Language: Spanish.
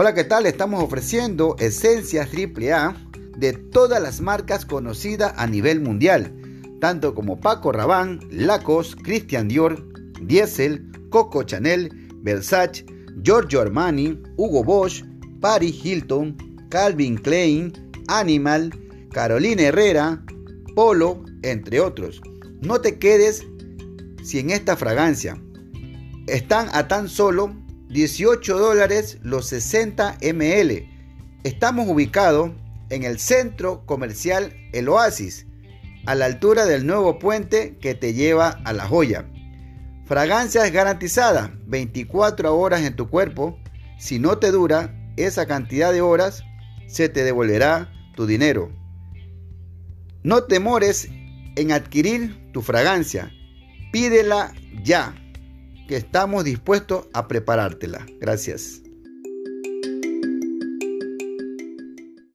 Hola, ¿qué tal? Estamos ofreciendo esencias AAA de todas las marcas conocidas a nivel mundial, tanto como Paco Rabanne, Lacos, Christian Dior, Diesel, Coco Chanel, Versace, Giorgio Armani, Hugo Bosch, Paris Hilton, Calvin Klein, Animal, Carolina Herrera, Polo, entre otros. No te quedes sin esta fragancia. Están a tan solo 18 dólares los 60 ml. Estamos ubicados en el centro comercial El Oasis, a la altura del nuevo puente que te lleva a La Joya. Fragancia es garantizada, 24 horas en tu cuerpo. Si no te dura esa cantidad de horas, se te devolverá tu dinero. No te mores en adquirir tu fragancia. Pídela ya que estamos dispuestos a preparártela. Gracias.